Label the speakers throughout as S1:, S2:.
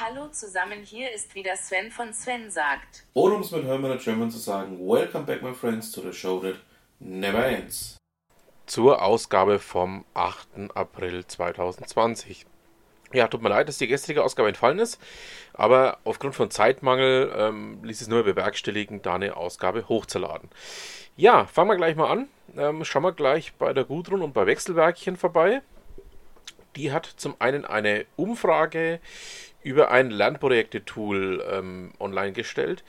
S1: Hallo zusammen, hier ist wieder Sven von Sven sagt.
S2: Oder um es mit Hermann German zu sagen, Welcome back my friends to the show that never ends.
S3: Zur Ausgabe vom 8. April 2020. Ja, tut mir leid, dass die gestrige Ausgabe entfallen ist, aber aufgrund von Zeitmangel ähm, ließ es nur bewerkstelligen, da eine Ausgabe hochzuladen. Ja, fangen wir gleich mal an. Ähm, schauen wir gleich bei der Gudrun und bei Wechselwerkchen vorbei. Die hat zum einen eine Umfrage über ein Lernprojekte-Tool ähm, online gestellt,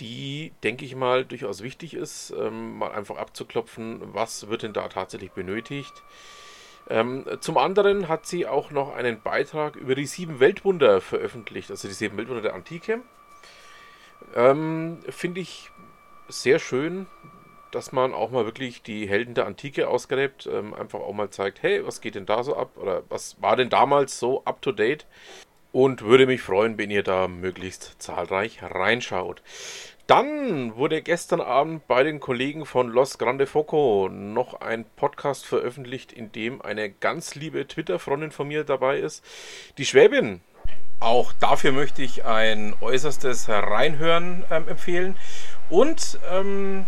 S3: die, denke ich mal, durchaus wichtig ist, ähm, mal einfach abzuklopfen, was wird denn da tatsächlich benötigt. Ähm, zum anderen hat sie auch noch einen Beitrag über die sieben Weltwunder veröffentlicht, also die sieben Weltwunder der Antike. Ähm, Finde ich sehr schön, dass man auch mal wirklich die Helden der Antike ausgräbt, ähm, einfach auch mal zeigt, hey, was geht denn da so ab oder was war denn damals so up to date? Und würde mich freuen, wenn ihr da möglichst zahlreich reinschaut. Dann wurde gestern Abend bei den Kollegen von Los Grande Foco noch ein Podcast veröffentlicht, in dem eine ganz liebe Twitter-Freundin von mir dabei ist, die Schwäbin. Auch dafür möchte ich ein äußerstes Reinhören ähm, empfehlen. Und ähm,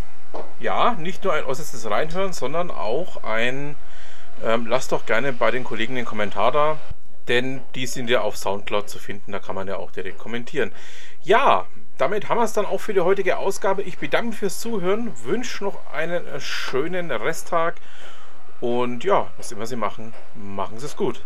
S3: ja, nicht nur ein äußerstes Reinhören, sondern auch ein, ähm, lasst doch gerne bei den Kollegen den Kommentar da, denn die sind ja auf Soundcloud zu finden, da kann man ja auch direkt kommentieren. Ja, damit haben wir es dann auch für die heutige Ausgabe. Ich bedanke mich fürs Zuhören, wünsche noch einen schönen Resttag und ja, was immer Sie machen, machen Sie es gut.